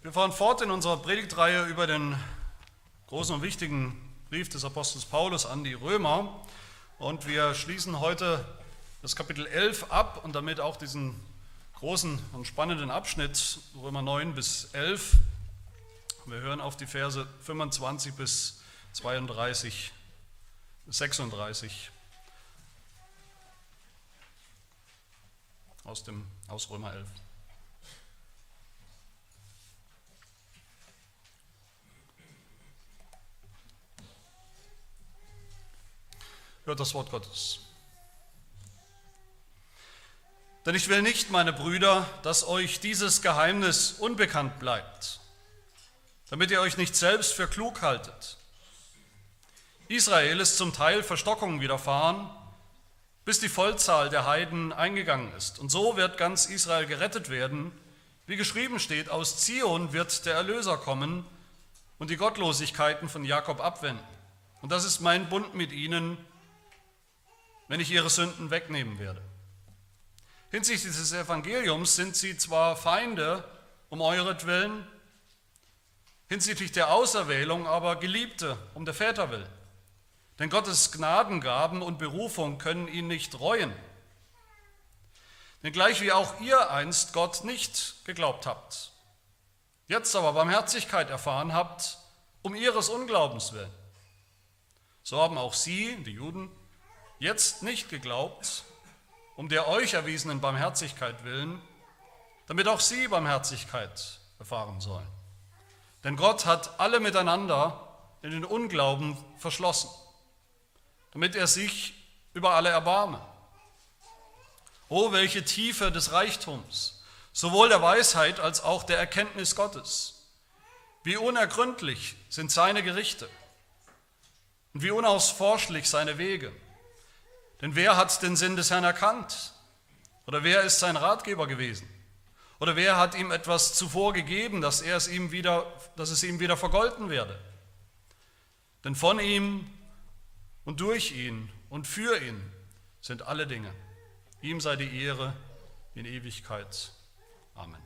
Wir fahren fort in unserer Predigtreihe über den großen und wichtigen Brief des Apostels Paulus an die Römer und wir schließen heute das Kapitel 11 ab und damit auch diesen großen und spannenden Abschnitt Römer 9 bis 11. Wir hören auf die Verse 25 bis 32, 36 aus, dem, aus Römer 11. Hört das Wort Gottes. Denn ich will nicht, meine Brüder, dass euch dieses Geheimnis unbekannt bleibt, damit ihr euch nicht selbst für klug haltet. Israel ist zum Teil Verstockung widerfahren, bis die Vollzahl der Heiden eingegangen ist. Und so wird ganz Israel gerettet werden. Wie geschrieben steht, aus Zion wird der Erlöser kommen und die Gottlosigkeiten von Jakob abwenden. Und das ist mein Bund mit ihnen, wenn ich ihre Sünden wegnehmen werde. Hinsichtlich des Evangeliums sind sie zwar Feinde um euretwillen, hinsichtlich der Auserwählung aber Geliebte um der Väter willen. Denn Gottes Gnadengaben und Berufung können ihn nicht reuen. Denn gleich wie auch ihr einst Gott nicht geglaubt habt, jetzt aber Barmherzigkeit erfahren habt, um ihres Unglaubens willen, so haben auch sie, die Juden, jetzt nicht geglaubt, um der euch erwiesenen Barmherzigkeit willen, damit auch sie Barmherzigkeit erfahren sollen. Denn Gott hat alle miteinander in den Unglauben verschlossen, damit er sich über alle erbarme. Oh, welche Tiefe des Reichtums, sowohl der Weisheit als auch der Erkenntnis Gottes. Wie unergründlich sind seine Gerichte und wie unausforschlich seine Wege. Denn wer hat den Sinn des Herrn erkannt? Oder wer ist sein Ratgeber gewesen? Oder wer hat ihm etwas zuvor gegeben, dass, er es ihm wieder, dass es ihm wieder vergolten werde? Denn von ihm und durch ihn und für ihn sind alle Dinge. Ihm sei die Ehre in Ewigkeit. Amen.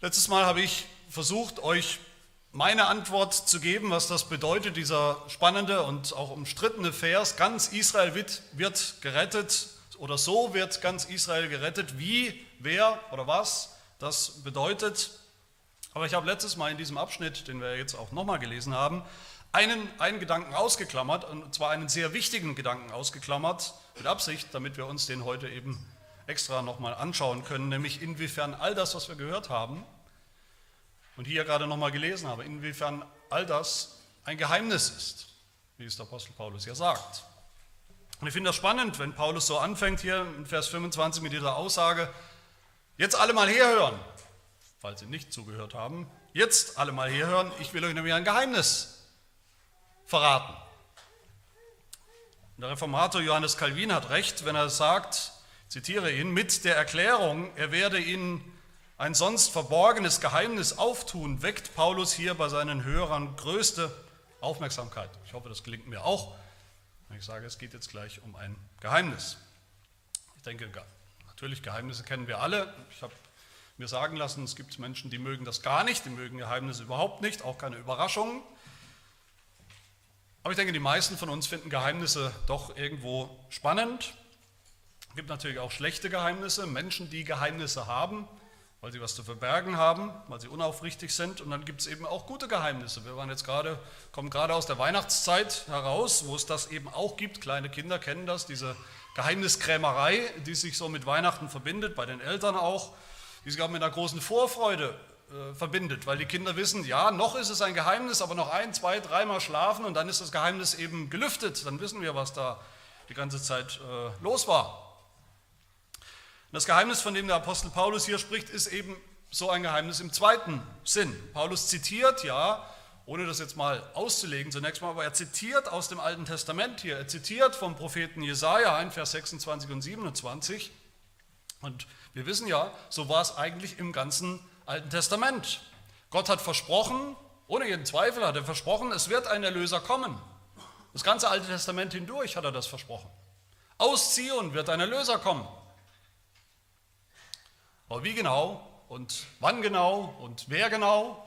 Letztes Mal habe ich versucht, euch meine Antwort zu geben, was das bedeutet, dieser spannende und auch umstrittene Vers. Ganz Israel wird, wird gerettet oder so wird ganz Israel gerettet. Wie, wer oder was das bedeutet. Aber ich habe letztes Mal in diesem Abschnitt, den wir jetzt auch nochmal gelesen haben, einen, einen Gedanken ausgeklammert, und zwar einen sehr wichtigen Gedanken ausgeklammert, mit Absicht, damit wir uns den heute eben extra nochmal anschauen können, nämlich inwiefern all das, was wir gehört haben, und hier gerade nochmal gelesen habe, inwiefern all das ein Geheimnis ist, wie es der Apostel Paulus ja sagt. Und ich finde das spannend, wenn Paulus so anfängt hier in Vers 25 mit dieser Aussage, jetzt alle mal herhören, falls Sie nicht zugehört haben, jetzt alle mal herhören, ich will euch nämlich ein Geheimnis verraten. Der Reformator Johannes Calvin hat recht, wenn er sagt, zitiere ihn, mit der Erklärung, er werde ihnen ein sonst verborgenes Geheimnis auftun, weckt Paulus hier bei seinen Hörern größte Aufmerksamkeit. Ich hoffe, das gelingt mir auch, ich sage, es geht jetzt gleich um ein Geheimnis. Ich denke, natürlich, Geheimnisse kennen wir alle. Ich habe mir sagen lassen, es gibt Menschen, die mögen das gar nicht, die mögen Geheimnisse überhaupt nicht, auch keine Überraschungen. Aber ich denke, die meisten von uns finden Geheimnisse doch irgendwo spannend. Es gibt natürlich auch schlechte Geheimnisse, Menschen, die Geheimnisse haben, weil sie was zu verbergen haben, weil sie unaufrichtig sind. Und dann gibt es eben auch gute Geheimnisse. Wir waren jetzt gerade, kommen gerade aus der Weihnachtszeit heraus, wo es das eben auch gibt. Kleine Kinder kennen das, diese Geheimniskrämerei, die sich so mit Weihnachten verbindet, bei den Eltern auch, die sich auch mit einer großen Vorfreude äh, verbindet, weil die Kinder wissen, ja, noch ist es ein Geheimnis, aber noch ein, zwei, dreimal schlafen und dann ist das Geheimnis eben gelüftet. Dann wissen wir, was da die ganze Zeit äh, los war. Das Geheimnis, von dem der Apostel Paulus hier spricht, ist eben so ein Geheimnis im zweiten Sinn. Paulus zitiert ja, ohne das jetzt mal auszulegen zunächst mal, aber er zitiert aus dem Alten Testament hier. Er zitiert vom Propheten Jesaja 1, Vers 26 und 27. Und wir wissen ja, so war es eigentlich im ganzen Alten Testament. Gott hat versprochen, ohne jeden Zweifel hat er versprochen, es wird ein Erlöser kommen. Das ganze Alte Testament hindurch hat er das versprochen. Aus Zion wird ein Erlöser kommen. Aber wie genau und wann genau und wer genau,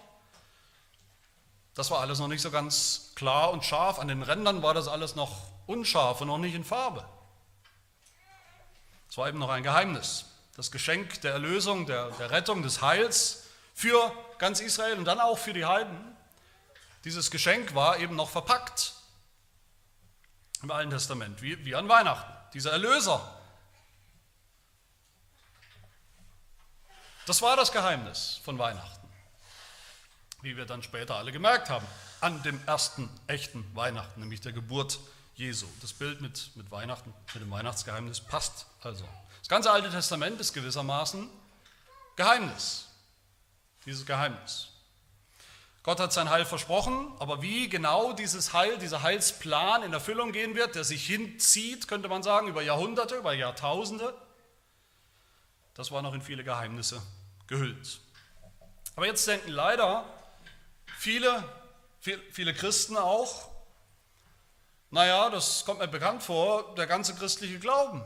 das war alles noch nicht so ganz klar und scharf. An den Rändern war das alles noch unscharf und noch nicht in Farbe. Es war eben noch ein Geheimnis. Das Geschenk der Erlösung, der, der Rettung, des Heils für ganz Israel und dann auch für die Heiden. Dieses Geschenk war eben noch verpackt im Alten Testament, wie, wie an Weihnachten. Dieser Erlöser. Das war das Geheimnis von Weihnachten, wie wir dann später alle gemerkt haben, an dem ersten echten Weihnachten, nämlich der Geburt Jesu. Das Bild mit, mit Weihnachten, mit dem Weihnachtsgeheimnis passt also. Das ganze Alte Testament ist gewissermaßen Geheimnis, dieses Geheimnis. Gott hat sein Heil versprochen, aber wie genau dieses Heil, dieser Heilsplan in Erfüllung gehen wird, der sich hinzieht, könnte man sagen, über Jahrhunderte, über Jahrtausende, das war noch in viele Geheimnisse gehüllt. Aber jetzt denken leider viele, viele Christen auch, naja, das kommt mir bekannt vor, der ganze christliche Glauben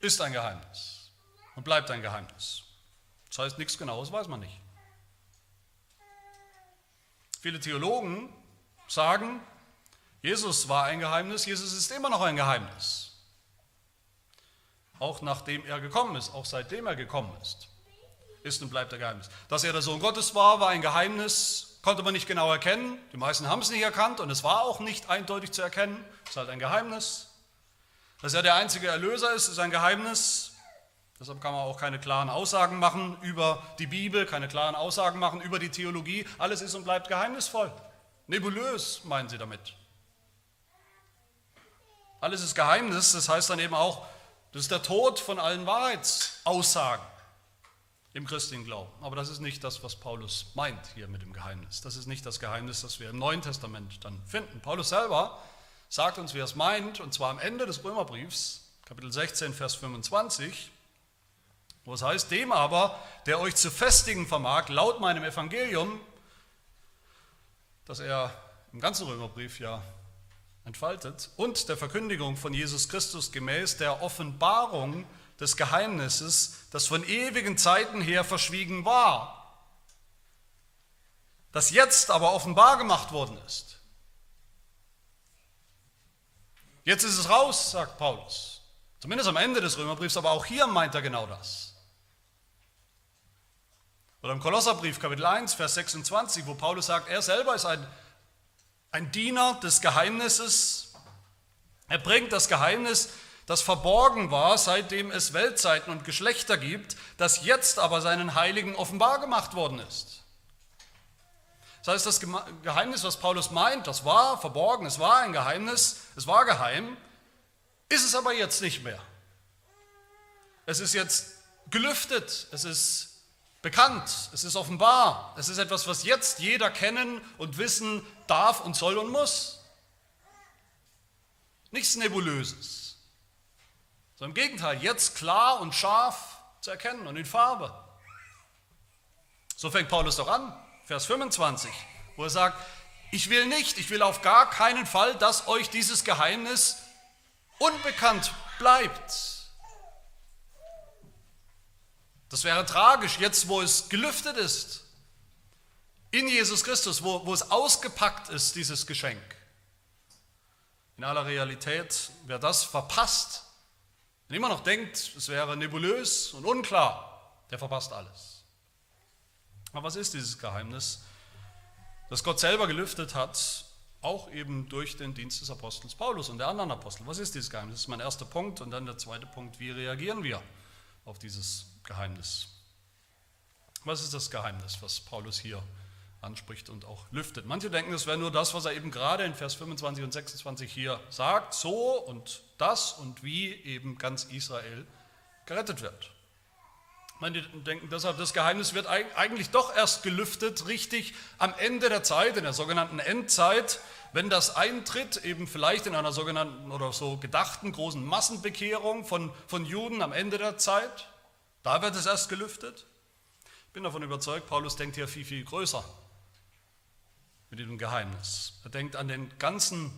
ist ein Geheimnis und bleibt ein Geheimnis. Das heißt, nichts Genaues weiß man nicht. Viele Theologen sagen, Jesus war ein Geheimnis, Jesus ist immer noch ein Geheimnis. Auch nachdem er gekommen ist, auch seitdem er gekommen ist, ist und bleibt er Geheimnis. Dass er der Sohn Gottes war, war ein Geheimnis, konnte man nicht genau erkennen. Die meisten haben es nicht erkannt und es war auch nicht eindeutig zu erkennen. Es ist halt ein Geheimnis. Dass er der einzige Erlöser ist, ist ein Geheimnis. Deshalb kann man auch keine klaren Aussagen machen über die Bibel, keine klaren Aussagen machen über die Theologie. Alles ist und bleibt geheimnisvoll. Nebulös meinen sie damit. Alles ist Geheimnis, das heißt dann eben auch, das ist der Tod von allen Wahrheitsaussagen im christlichen Glauben. Aber das ist nicht das, was Paulus meint hier mit dem Geheimnis. Das ist nicht das Geheimnis, das wir im Neuen Testament dann finden. Paulus selber sagt uns, wie er es meint, und zwar am Ende des Römerbriefs, Kapitel 16, Vers 25 wo es heißt, dem aber, der euch zu festigen vermag, laut meinem Evangelium, das er im ganzen Römerbrief ja entfaltet, und der Verkündigung von Jesus Christus gemäß der Offenbarung des Geheimnisses, das von ewigen Zeiten her verschwiegen war, das jetzt aber offenbar gemacht worden ist. Jetzt ist es raus, sagt Paulus. Zumindest am Ende des Römerbriefs, aber auch hier meint er genau das. Oder im Kolosserbrief Kapitel 1, Vers 26, wo Paulus sagt, er selber ist ein, ein Diener des Geheimnisses. Er bringt das Geheimnis, das verborgen war, seitdem es Weltzeiten und Geschlechter gibt, das jetzt aber seinen Heiligen offenbar gemacht worden ist. Das heißt, das Geheimnis, was Paulus meint, das war verborgen, es war ein Geheimnis, es war geheim, ist es aber jetzt nicht mehr. Es ist jetzt gelüftet, es ist bekannt, es ist offenbar, es ist etwas, was jetzt jeder kennen und wissen darf und soll und muss. Nichts Nebulöses, sondern im Gegenteil, jetzt klar und scharf zu erkennen und in Farbe. So fängt Paulus doch an, Vers 25, wo er sagt, ich will nicht, ich will auf gar keinen Fall, dass euch dieses Geheimnis unbekannt bleibt das wäre tragisch, jetzt wo es gelüftet ist, in Jesus Christus, wo, wo es ausgepackt ist, dieses Geschenk. In aller Realität, wer das verpasst, und immer noch denkt, es wäre nebulös und unklar, der verpasst alles. Aber was ist dieses Geheimnis, das Gott selber gelüftet hat, auch eben durch den Dienst des Apostels Paulus und der anderen Apostel? Was ist dieses Geheimnis? Das ist mein erster Punkt. Und dann der zweite Punkt, wie reagieren wir auf dieses Geheimnis. Was ist das Geheimnis, was Paulus hier anspricht und auch lüftet? Manche denken, es wäre nur das, was er eben gerade in Vers 25 und 26 hier sagt, so und das und wie eben ganz Israel gerettet wird. Manche denken deshalb, das Geheimnis wird eigentlich doch erst gelüftet, richtig am Ende der Zeit, in der sogenannten Endzeit, wenn das eintritt, eben vielleicht in einer sogenannten oder so gedachten großen Massenbekehrung von, von Juden am Ende der Zeit. Da wird es erst gelüftet. Ich bin davon überzeugt, Paulus denkt hier viel, viel größer mit diesem Geheimnis. Er denkt an den ganzen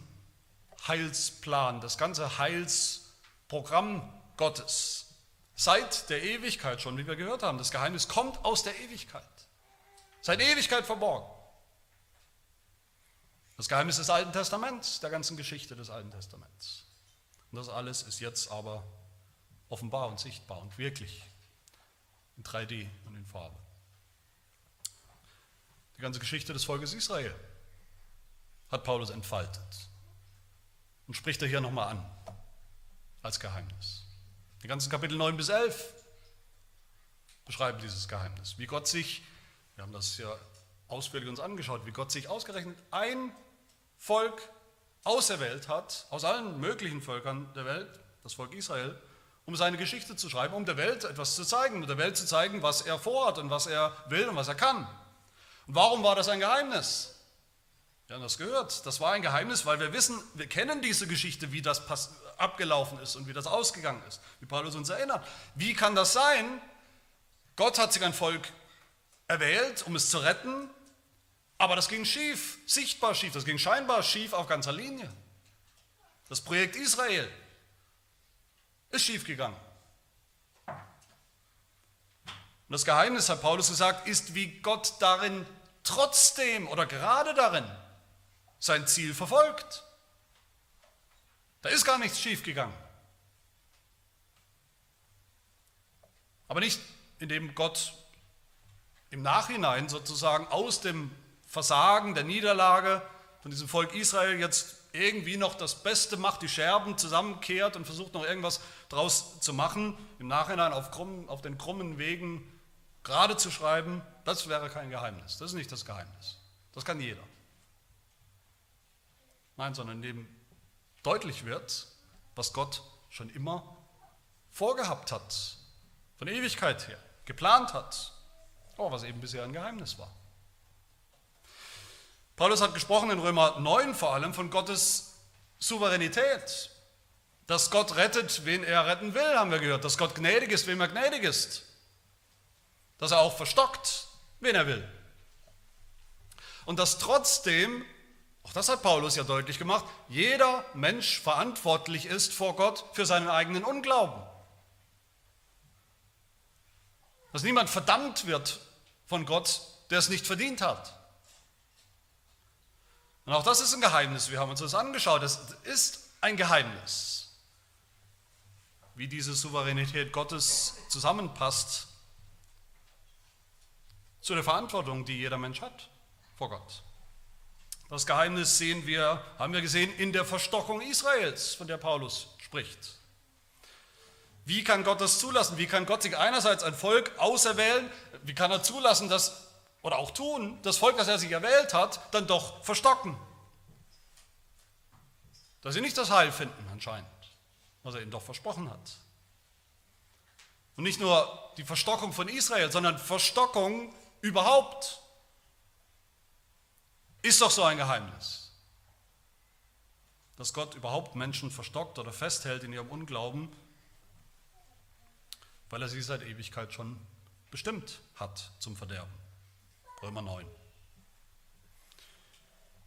Heilsplan, das ganze Heilsprogramm Gottes. Seit der Ewigkeit schon, wie wir gehört haben. Das Geheimnis kommt aus der Ewigkeit. Seit Ewigkeit verborgen. Das Geheimnis des Alten Testaments, der ganzen Geschichte des Alten Testaments. Und das alles ist jetzt aber offenbar und sichtbar und wirklich in 3D und in Farbe. Die ganze Geschichte des Volkes Israel hat Paulus entfaltet und spricht er hier nochmal an als Geheimnis. Die ganzen Kapitel 9 bis 11 beschreiben dieses Geheimnis, wie Gott sich, wir haben das ja ausführlich uns angeschaut, wie Gott sich ausgerechnet ein Volk auserwählt hat, aus allen möglichen Völkern der Welt, das Volk Israel, um seine Geschichte zu schreiben, um der Welt etwas zu zeigen, um der Welt zu zeigen, was er vorhat und was er will und was er kann. Und warum war das ein Geheimnis? Wir haben das gehört. Das war ein Geheimnis, weil wir wissen, wir kennen diese Geschichte, wie das abgelaufen ist und wie das ausgegangen ist, wie Paulus uns erinnert. Wie kann das sein? Gott hat sich ein Volk erwählt, um es zu retten, aber das ging schief, sichtbar schief, das ging scheinbar schief auf ganzer Linie. Das Projekt Israel ist schiefgegangen. Und das Geheimnis, hat Paulus gesagt, ist, wie Gott darin trotzdem oder gerade darin sein Ziel verfolgt. Da ist gar nichts schiefgegangen. Aber nicht, indem Gott im Nachhinein sozusagen aus dem Versagen, der Niederlage von diesem Volk Israel jetzt irgendwie noch das Beste macht, die Scherben zusammenkehrt und versucht noch irgendwas draus zu machen, im Nachhinein auf, krumm, auf den krummen Wegen gerade zu schreiben, das wäre kein Geheimnis. Das ist nicht das Geheimnis. Das kann jeder. Nein, sondern indem deutlich wird, was Gott schon immer vorgehabt hat, von Ewigkeit her, geplant hat, aber was eben bisher ein Geheimnis war. Paulus hat gesprochen in Römer 9 vor allem von Gottes Souveränität. Dass Gott rettet, wen er retten will, haben wir gehört. Dass Gott gnädig ist, wem er gnädig ist. Dass er auch verstockt, wen er will. Und dass trotzdem, das hat Paulus ja deutlich gemacht, jeder Mensch verantwortlich ist vor Gott für seinen eigenen Unglauben. Dass niemand verdammt wird von Gott, der es nicht verdient hat. Und auch das ist ein Geheimnis. Wir haben uns das angeschaut. Es ist ein Geheimnis, wie diese Souveränität Gottes zusammenpasst zu der Verantwortung, die jeder Mensch hat vor Gott. Das Geheimnis sehen wir, haben wir gesehen, in der Verstockung Israels, von der Paulus spricht. Wie kann Gott das zulassen? Wie kann Gott sich einerseits ein Volk auserwählen? Wie kann er zulassen, dass oder auch tun, das Volk, das er sich erwählt hat, dann doch verstocken. Dass sie nicht das Heil finden anscheinend, was er ihnen doch versprochen hat. Und nicht nur die Verstockung von Israel, sondern Verstockung überhaupt ist doch so ein Geheimnis. Dass Gott überhaupt Menschen verstockt oder festhält in ihrem Unglauben, weil er sie seit Ewigkeit schon bestimmt hat zum Verderben. Römer 9.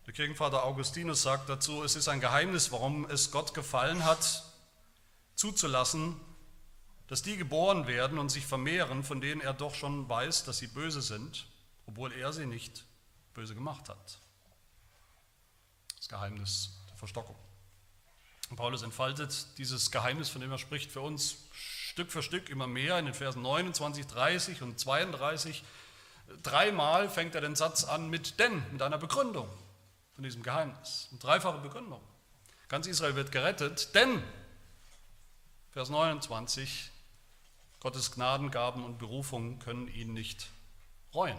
Der Kirchenvater Augustinus sagt dazu, es ist ein Geheimnis, warum es Gott gefallen hat, zuzulassen, dass die geboren werden und sich vermehren, von denen er doch schon weiß, dass sie böse sind, obwohl er sie nicht böse gemacht hat. Geheimnis der Verstockung. Und Paulus entfaltet dieses Geheimnis, von dem er spricht, für uns Stück für Stück immer mehr in den Versen 29, 30 und 32 Dreimal fängt er den Satz an mit denn, mit einer Begründung von diesem Geheimnis. Eine dreifache Begründung. Ganz Israel wird gerettet, denn, Vers 29, Gottes Gnadengaben und Berufungen können ihn nicht reuen.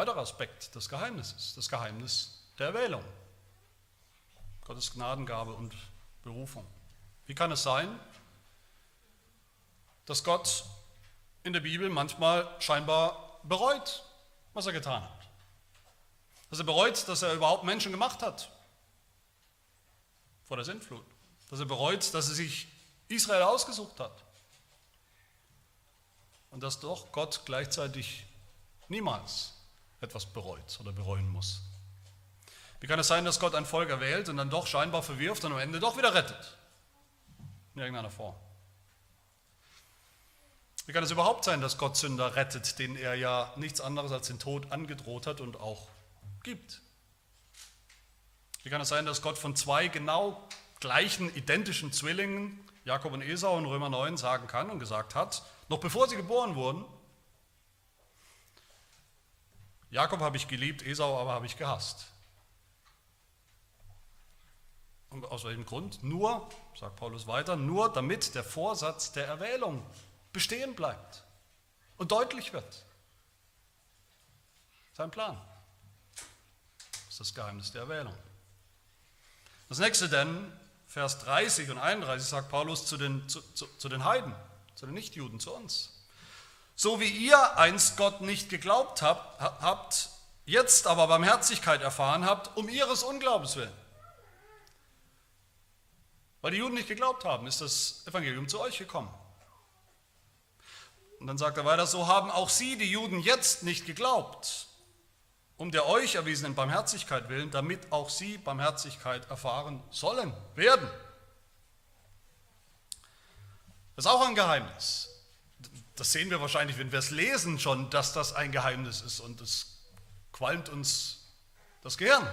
Weiterer Aspekt des Geheimnisses, das Geheimnis der Erwählung. Gottes Gnadengabe und Berufung. Wie kann es sein, dass Gott in der Bibel manchmal scheinbar bereut, was er getan hat. Dass er bereut, dass er überhaupt Menschen gemacht hat vor der Sintflut. Dass er bereut, dass er sich Israel ausgesucht hat. Und dass doch Gott gleichzeitig niemals etwas bereut oder bereuen muss. Wie kann es sein, dass Gott ein Volk erwählt und dann doch scheinbar verwirft und am Ende doch wieder rettet? In irgendeiner Form. Wie kann es überhaupt sein, dass Gott Sünder rettet, denen er ja nichts anderes als den Tod angedroht hat und auch gibt? Wie kann es sein, dass Gott von zwei genau gleichen, identischen Zwillingen, Jakob und Esau in Römer 9, sagen kann und gesagt hat, noch bevor sie geboren wurden, Jakob habe ich geliebt, Esau aber habe ich gehasst. Und aus welchem Grund? Nur, sagt Paulus weiter, nur damit der Vorsatz der Erwählung bestehen bleibt und deutlich wird. Sein Plan. Das ist das Geheimnis der Erwählung. Das nächste denn, Vers 30 und 31 sagt Paulus zu den, zu, zu, zu den Heiden, zu den Nichtjuden, zu uns. So wie ihr einst Gott nicht geglaubt habt, habt, jetzt aber Barmherzigkeit erfahren habt, um ihres Unglaubens willen. Weil die Juden nicht geglaubt haben, ist das Evangelium zu euch gekommen. Und dann sagt er weiter, so haben auch sie, die Juden, jetzt nicht geglaubt, um der euch erwiesenen Barmherzigkeit willen, damit auch sie Barmherzigkeit erfahren sollen, werden. Das ist auch ein Geheimnis. Das sehen wir wahrscheinlich, wenn wir es lesen schon, dass das ein Geheimnis ist und es qualmt uns das Gehirn.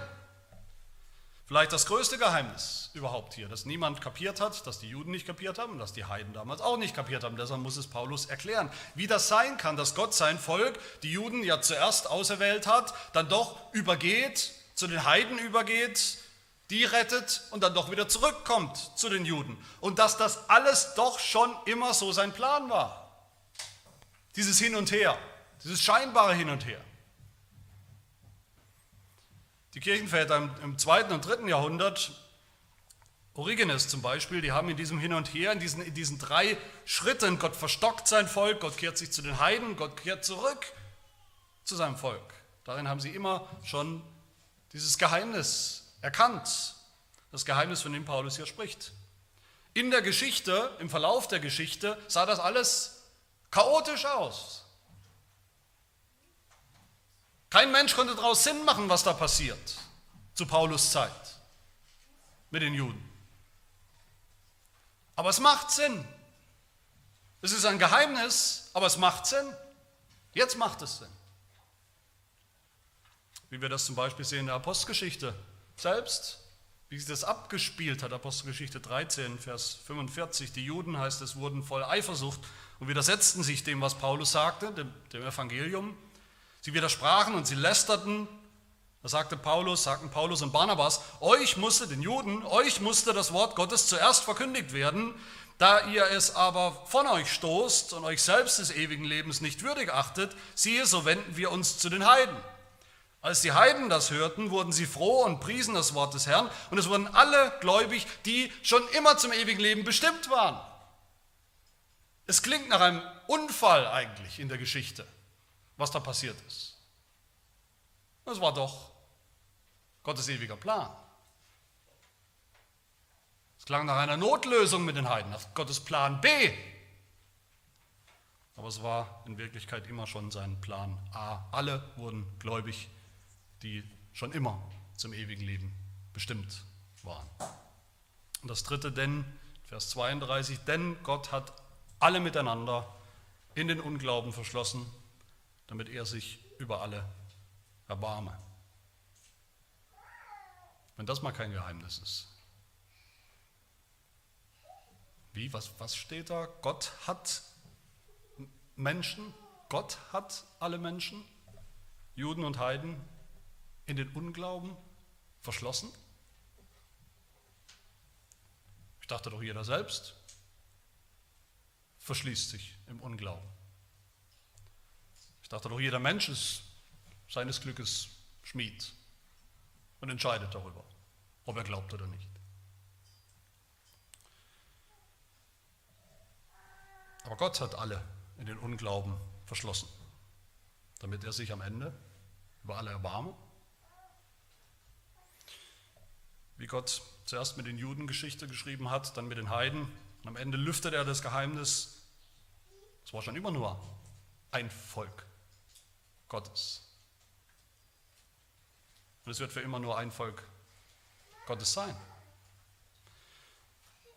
Vielleicht das größte Geheimnis überhaupt hier, das niemand kapiert hat, das die Juden nicht kapiert haben und das die Heiden damals auch nicht kapiert haben. Deshalb muss es Paulus erklären, wie das sein kann, dass Gott sein Volk, die Juden ja zuerst auserwählt hat, dann doch übergeht, zu den Heiden übergeht, die rettet und dann doch wieder zurückkommt zu den Juden. Und dass das alles doch schon immer so sein Plan war. Dieses Hin und Her, dieses scheinbare Hin und Her. Die Kirchenväter im, zweiten und dritten Jahrhundert, Origenes zum Beispiel, die haben in diesem Hin und Her, in diesen, in diesen drei Schritten, Gott verstockt sein Volk, Gott kehrt sich zu den Heiden, Gott kehrt zurück zu seinem Volk. Darin haben sie immer schon dieses Geheimnis erkannt, das Geheimnis, von dem Paulus hier spricht. In der Geschichte, im Verlauf der Geschichte, sah das alles chaotisch aus. Kein Mensch konnte daraus Sinn machen, was da passiert zu Paulus Zeit mit den Juden. Aber es macht Sinn. Es ist ein Geheimnis, aber es macht Sinn. Jetzt macht es Sinn. Wie wir das zum Beispiel sehen in der Apostelgeschichte selbst, wie sich das abgespielt hat, Apostelgeschichte 13, Vers 45. Die Juden, heißt es, wurden voll Eifersucht und widersetzten sich dem, was Paulus sagte, dem, dem Evangelium. Sie widersprachen und sie lästerten. Da sagte Paulus, sagten Paulus und Barnabas, euch musste, den Juden, euch musste das Wort Gottes zuerst verkündigt werden, da ihr es aber von euch stoßt und euch selbst des ewigen Lebens nicht würdig achtet, siehe, so wenden wir uns zu den Heiden. Als die Heiden das hörten, wurden sie froh und priesen das Wort des Herrn und es wurden alle gläubig, die schon immer zum ewigen Leben bestimmt waren. Es klingt nach einem Unfall eigentlich in der Geschichte was da passiert ist. Das war doch Gottes ewiger Plan. Es klang nach einer Notlösung mit den Heiden, nach Gottes Plan B. Aber es war in Wirklichkeit immer schon sein Plan A. Alle wurden gläubig, die schon immer zum ewigen Leben bestimmt waren. Und das dritte, denn, Vers 32, denn Gott hat alle miteinander in den Unglauben verschlossen damit er sich über alle erbarme. Wenn das mal kein Geheimnis ist. Wie, was, was steht da? Gott hat Menschen, Gott hat alle Menschen, Juden und Heiden, in den Unglauben verschlossen? Ich dachte doch, jeder selbst verschließt sich im Unglauben. Ich dachte doch, jeder Mensch ist seines Glückes Schmied und entscheidet darüber, ob er glaubt oder nicht. Aber Gott hat alle in den Unglauben verschlossen, damit er sich am Ende über alle erbarme. Wie Gott zuerst mit den Juden Geschichte geschrieben hat, dann mit den Heiden. Und am Ende lüftet er das Geheimnis. Es war schon immer nur ein Volk. Gottes. Und es wird für immer nur ein Volk Gottes sein.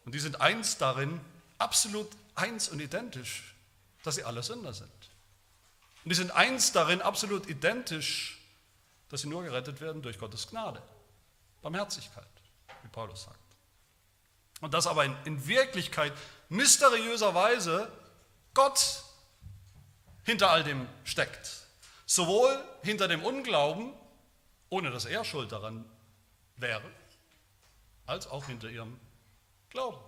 Und die sind eins darin, absolut eins und identisch, dass sie alle Sünder sind. Und die sind eins darin, absolut identisch, dass sie nur gerettet werden durch Gottes Gnade, Barmherzigkeit, wie Paulus sagt. Und dass aber in, in Wirklichkeit mysteriöserweise Gott hinter all dem steckt. Sowohl hinter dem Unglauben, ohne dass er schuld daran wäre, als auch hinter ihrem Glauben.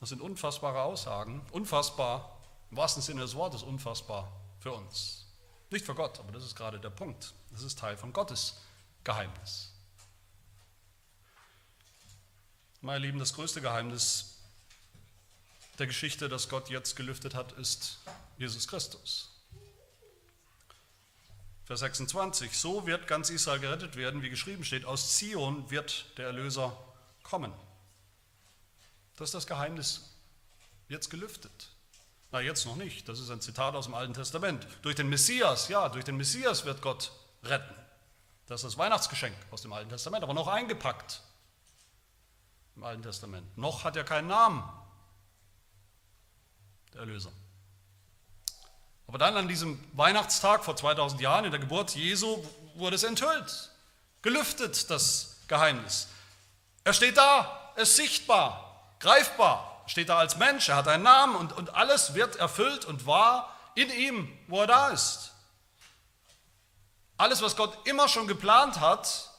Das sind unfassbare Aussagen, unfassbar, im wahrsten Sinne des Wortes unfassbar für uns. Nicht für Gott, aber das ist gerade der Punkt. Das ist Teil von Gottes Geheimnis. Meine Lieben, das größte Geheimnis der Geschichte, das Gott jetzt gelüftet hat, ist Jesus Christus. Vers 26, so wird ganz Israel gerettet werden, wie geschrieben steht, aus Zion wird der Erlöser kommen. Das ist das Geheimnis jetzt gelüftet. Na, jetzt noch nicht. Das ist ein Zitat aus dem Alten Testament. Durch den Messias, ja, durch den Messias wird Gott retten. Das ist das Weihnachtsgeschenk aus dem Alten Testament, aber noch eingepackt im Alten Testament. Noch hat er keinen Namen, der Erlöser. Aber dann an diesem Weihnachtstag vor 2000 Jahren, in der Geburt Jesu, wurde es enthüllt, gelüftet, das Geheimnis. Er steht da, er ist sichtbar, greifbar, steht da als Mensch, er hat einen Namen und, und alles wird erfüllt und wahr in ihm, wo er da ist. Alles, was Gott immer schon geplant hat,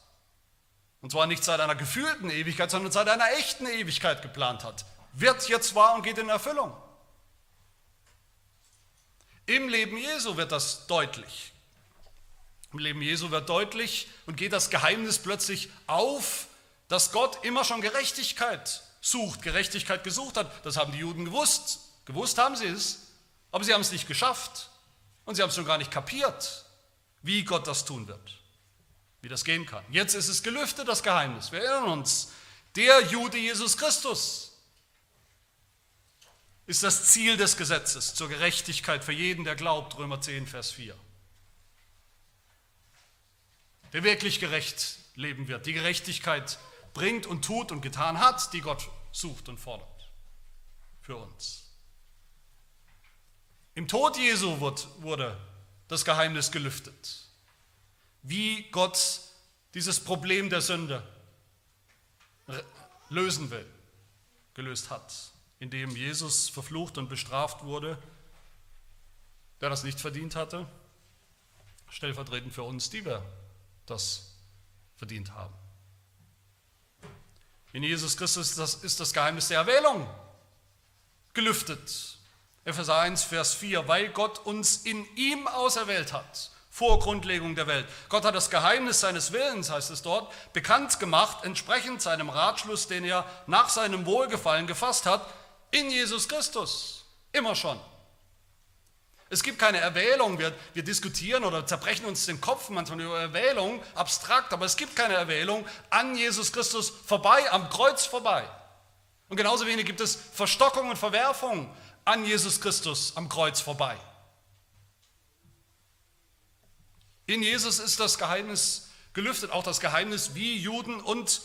und zwar nicht seit einer gefühlten Ewigkeit, sondern seit einer echten Ewigkeit geplant hat, wird jetzt wahr und geht in Erfüllung. Im Leben Jesu wird das deutlich. Im Leben Jesu wird deutlich und geht das Geheimnis plötzlich auf, dass Gott immer schon Gerechtigkeit sucht, Gerechtigkeit gesucht hat. Das haben die Juden gewusst. Gewusst haben sie es, aber sie haben es nicht geschafft. Und sie haben es schon gar nicht kapiert, wie Gott das tun wird, wie das gehen kann. Jetzt ist es gelüftet, das Geheimnis. Wir erinnern uns, der Jude Jesus Christus, ist das Ziel des Gesetzes zur Gerechtigkeit für jeden, der glaubt, Römer 10, Vers 4. Der wirklich gerecht leben wird, die Gerechtigkeit bringt und tut und getan hat, die Gott sucht und fordert für uns. Im Tod Jesu wurde das Geheimnis gelüftet, wie Gott dieses Problem der Sünde lösen will, gelöst hat in dem Jesus verflucht und bestraft wurde, der das nicht verdient hatte, stellvertretend für uns, die wir das verdient haben. In Jesus Christus ist das, ist das Geheimnis der Erwählung gelüftet. Epheser 1, Vers 4, weil Gott uns in ihm auserwählt hat, vor Grundlegung der Welt. Gott hat das Geheimnis seines Willens, heißt es dort, bekannt gemacht, entsprechend seinem Ratschluss, den er nach seinem Wohlgefallen gefasst hat, in Jesus Christus. Immer schon. Es gibt keine Erwählung. Wir, wir diskutieren oder zerbrechen uns den Kopf manchmal über Erwählung, abstrakt, aber es gibt keine Erwählung an Jesus Christus vorbei, am Kreuz vorbei. Und genauso wenig gibt es Verstockung und Verwerfung an Jesus Christus am Kreuz vorbei. In Jesus ist das Geheimnis gelüftet, auch das Geheimnis, wie Juden und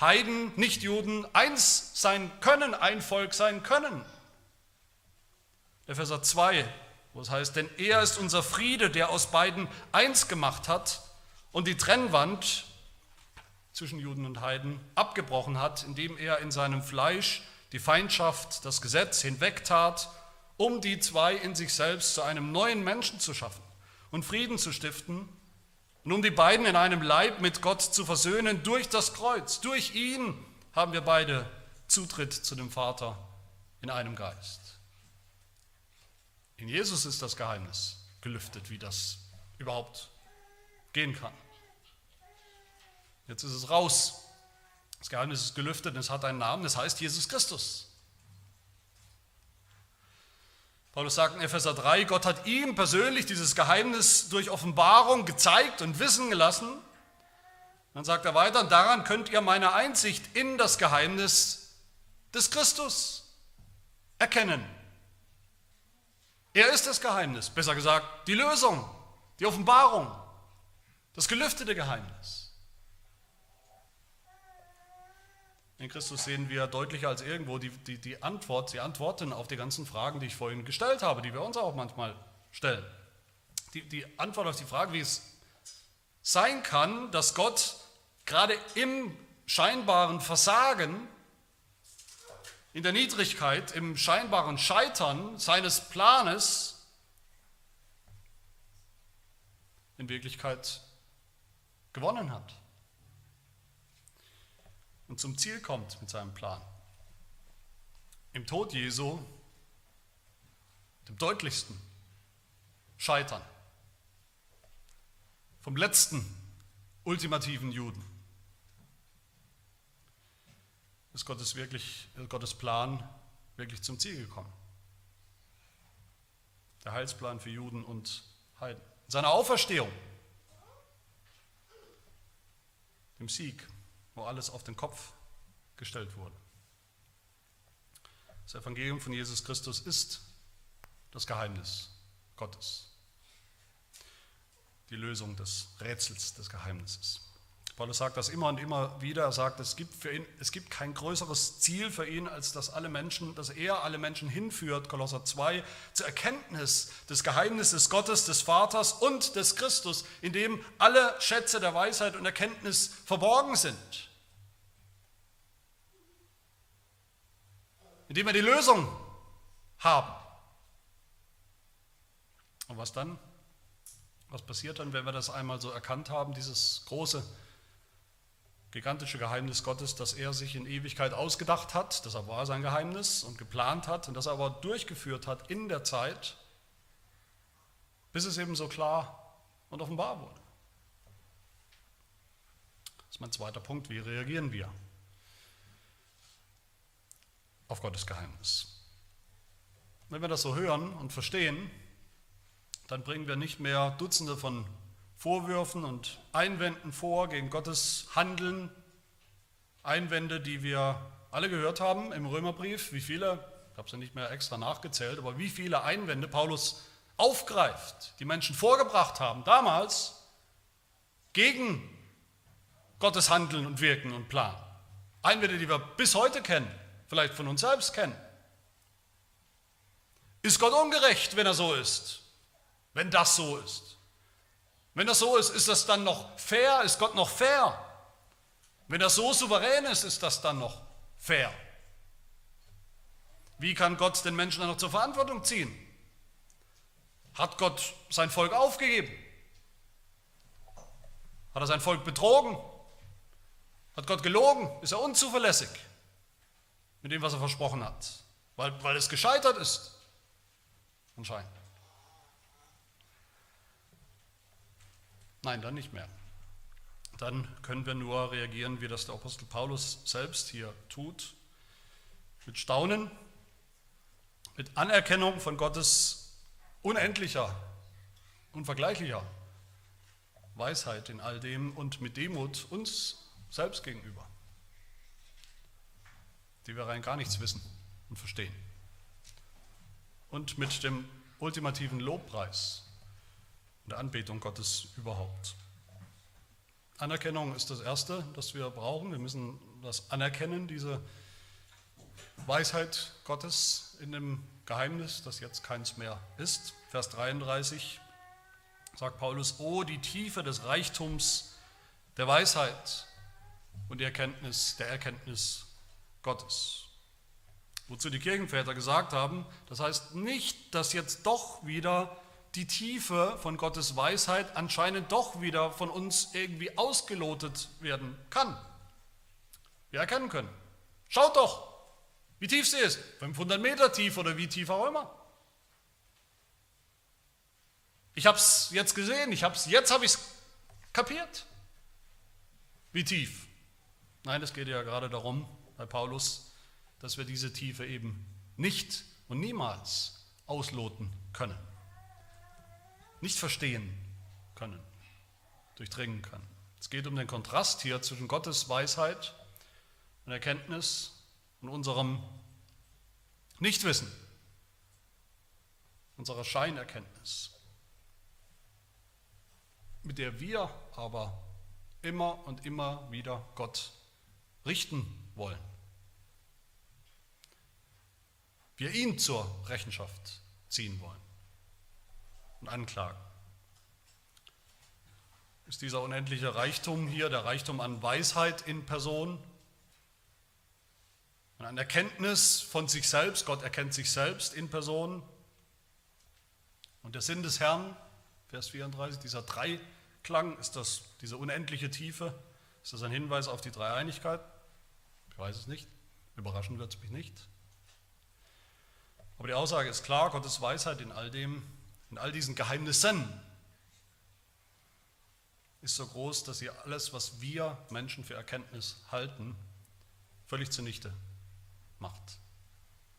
Heiden, Nichtjuden eins sein können, ein Volk sein können. Epheser 2, wo es heißt, denn er ist unser Friede, der aus beiden eins gemacht hat und die Trennwand zwischen Juden und Heiden abgebrochen hat, indem er in seinem Fleisch die Feindschaft, das Gesetz hinwegtat, um die zwei in sich selbst zu einem neuen Menschen zu schaffen und Frieden zu stiften und um die beiden in einem Leib mit Gott zu versöhnen durch das Kreuz. Durch ihn haben wir beide Zutritt zu dem Vater in einem Geist. In Jesus ist das Geheimnis gelüftet, wie das überhaupt gehen kann. Jetzt ist es raus. Das Geheimnis ist gelüftet und es hat einen Namen, das heißt Jesus Christus. Paulus sagt in Epheser 3, Gott hat ihm persönlich dieses Geheimnis durch Offenbarung gezeigt und wissen gelassen. Dann sagt er weiter, daran könnt ihr meine Einsicht in das Geheimnis des Christus erkennen. Er ist das Geheimnis, besser gesagt die Lösung, die Offenbarung Das gelüftete Geheimnis. In Christus sehen wir deutlicher als irgendwo die, die, die Antwort, die Antworten auf die ganzen Fragen, die ich vorhin gestellt habe, die wir uns auch manchmal stellen. Die, die Antwort auf die Frage, wie es sein kann, dass Gott gerade im scheinbaren Versagen, in der Niedrigkeit, im scheinbaren Scheitern seines Planes in Wirklichkeit gewonnen hat und zum Ziel kommt mit seinem Plan. Im Tod Jesu, dem deutlichsten Scheitern vom letzten ultimativen Juden, ist Gottes, wirklich, Gottes Plan wirklich zum Ziel gekommen. Der Heilsplan für Juden und Heiden. In seiner Auferstehung, dem Sieg wo alles auf den Kopf gestellt wurde. Das Evangelium von Jesus Christus ist das Geheimnis Gottes, die Lösung des Rätsels des Geheimnisses. Paulus sagt das immer und immer wieder. Er sagt, es gibt für ihn, es gibt kein größeres Ziel für ihn, als dass alle Menschen, dass er alle Menschen hinführt, Kolosser 2, zur Erkenntnis des Geheimnisses Gottes, des Vaters und des Christus, in dem alle Schätze der Weisheit und Erkenntnis verborgen sind. Indem wir die Lösung haben. Und was dann? Was passiert dann, wenn wir das einmal so erkannt haben, dieses große, gigantische Geheimnis Gottes, das er sich in Ewigkeit ausgedacht hat, das war sein Geheimnis und geplant hat und das er aber durchgeführt hat in der Zeit, bis es eben so klar und offenbar wurde. Das ist mein zweiter Punkt, wie reagieren wir auf Gottes Geheimnis. Wenn wir das so hören und verstehen, dann bringen wir nicht mehr Dutzende von Vorwürfen und Einwänden vor gegen Gottes Handeln. Einwände, die wir alle gehört haben im Römerbrief. Wie viele, ich habe ja nicht mehr extra nachgezählt, aber wie viele Einwände Paulus aufgreift, die Menschen vorgebracht haben, damals gegen Gottes Handeln und Wirken und Plan. Einwände, die wir bis heute kennen vielleicht von uns selbst kennen. Ist Gott ungerecht, wenn er so ist? Wenn das so ist? Wenn das so ist, ist das dann noch fair? Ist Gott noch fair? Wenn er so souverän ist, ist das dann noch fair? Wie kann Gott den Menschen dann noch zur Verantwortung ziehen? Hat Gott sein Volk aufgegeben? Hat er sein Volk betrogen? Hat Gott gelogen? Ist er unzuverlässig? Mit dem, was er versprochen hat, weil, weil es gescheitert ist, anscheinend. Nein, dann nicht mehr. Dann können wir nur reagieren, wie das der Apostel Paulus selbst hier tut, mit Staunen, mit Anerkennung von Gottes unendlicher, unvergleichlicher Weisheit in all dem und mit Demut uns selbst gegenüber die wir rein gar nichts wissen und verstehen. Und mit dem ultimativen Lobpreis und der Anbetung Gottes überhaupt. Anerkennung ist das Erste, das wir brauchen. Wir müssen das anerkennen, diese Weisheit Gottes in dem Geheimnis, das jetzt keins mehr ist. Vers 33 sagt Paulus, oh die Tiefe des Reichtums der Weisheit und die Erkenntnis der Erkenntnis Gottes. Wozu die Kirchenväter gesagt haben, das heißt nicht, dass jetzt doch wieder die Tiefe von Gottes Weisheit anscheinend doch wieder von uns irgendwie ausgelotet werden kann. Wir erkennen können. Schaut doch, wie tief sie ist. 500 Meter tief oder wie tief auch immer. Ich habe es jetzt gesehen, ich hab's, jetzt habe ich es kapiert. Wie tief? Nein, es geht ja gerade darum, bei Paulus, dass wir diese Tiefe eben nicht und niemals ausloten können, nicht verstehen können, durchdringen können. Es geht um den Kontrast hier zwischen Gottes Weisheit und Erkenntnis und unserem Nichtwissen, unserer Scheinerkenntnis. mit der wir aber immer und immer wieder Gott richten wollen. Wir ihn zur Rechenschaft ziehen wollen und anklagen. Ist dieser unendliche Reichtum hier der Reichtum an Weisheit in Person und an Erkenntnis von sich selbst? Gott erkennt sich selbst in Person. Und der Sinn des Herrn, Vers 34, dieser Dreiklang, ist das diese unendliche Tiefe? Ist das ein Hinweis auf die Dreieinigkeit? Ich weiß es nicht. Überraschen wird es mich nicht. Aber die Aussage ist klar, Gottes Weisheit in all dem, in all diesen Geheimnissen, ist so groß, dass sie alles, was wir Menschen für Erkenntnis halten, völlig zunichte macht,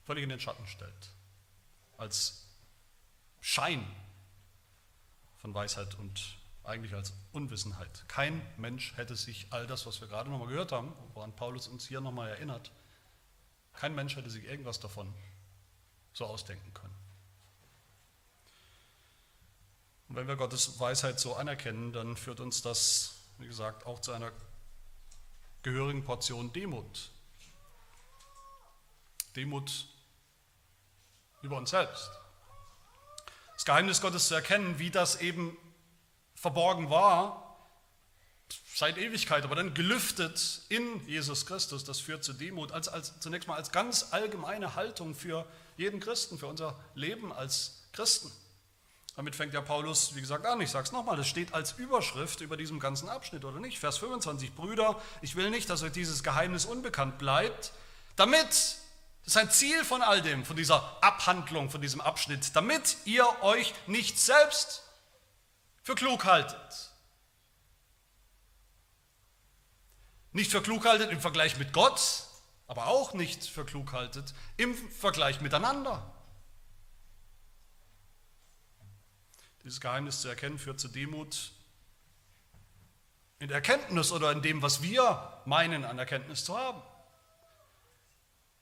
völlig in den Schatten stellt, als Schein von Weisheit und eigentlich als Unwissenheit. Kein Mensch hätte sich all das, was wir gerade nochmal gehört haben, woran Paulus uns hier nochmal erinnert, kein Mensch hätte sich irgendwas davon so ausdenken können. Und wenn wir Gottes Weisheit so anerkennen, dann führt uns das, wie gesagt, auch zu einer gehörigen Portion Demut. Demut über uns selbst. Das Geheimnis Gottes zu erkennen, wie das eben verborgen war, seit Ewigkeit, aber dann gelüftet in Jesus Christus, das führt zu Demut, als, als, zunächst mal als ganz allgemeine Haltung für jeden Christen, für unser Leben als Christen. Damit fängt ja Paulus, wie gesagt, an. Ich sage es nochmal, das steht als Überschrift über diesem ganzen Abschnitt, oder nicht? Vers 25, Brüder, ich will nicht, dass euch dieses Geheimnis unbekannt bleibt, damit, das ist ein Ziel von all dem, von dieser Abhandlung, von diesem Abschnitt, damit ihr euch nicht selbst für klug haltet. Nicht für klug haltet im Vergleich mit Gott, aber auch nicht für klug haltet im Vergleich miteinander. Dieses Geheimnis zu erkennen führt zu Demut in der Erkenntnis oder in dem, was wir meinen, an Erkenntnis zu haben.